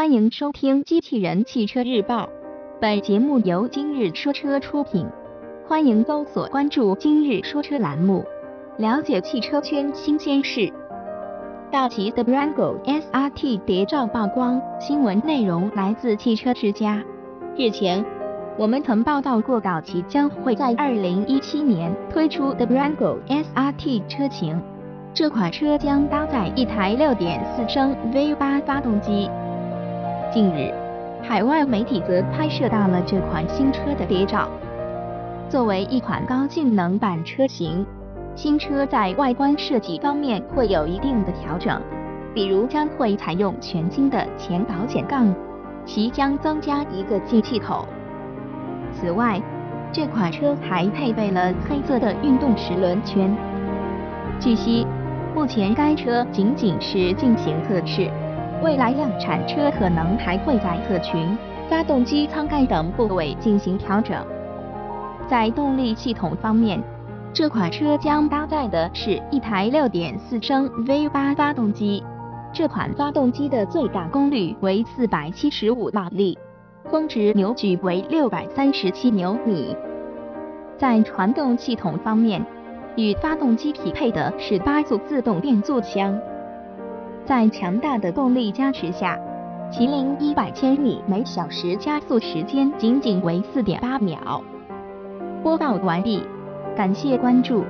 欢迎收听《机器人汽车日报》，本节目由今日说车出品。欢迎搜索关注“今日说车”栏目，了解汽车圈新鲜事。道奇的 Brango SRT 谍照曝光，新闻内容来自汽车之家。日前，我们曾报道过，道奇将会在2017年推出 Durango SRT 车型。这款车将搭载一台6.4升 V8 发动机。近日，海外媒体则拍摄到了这款新车的谍照。作为一款高性能版车型，新车在外观设计方面会有一定的调整，比如将会采用全新的前保险杠，其将增加一个进气口。此外，这款车还配备了黑色的运动齿轮圈。据悉。目前该车仅仅是进行测试，未来量产车可能还会在侧裙、发动机舱盖等部位进行调整。在动力系统方面，这款车将搭载的是一台6.4升 V8 发动机，这款发动机的最大功率为475马力，峰值扭矩为637牛米。在传动系统方面，与发动机匹配的是八速自动变速箱，在强大的动力加持下，麒麟一百千米每小时加速时间仅仅为四点八秒。播报完毕，感谢关注。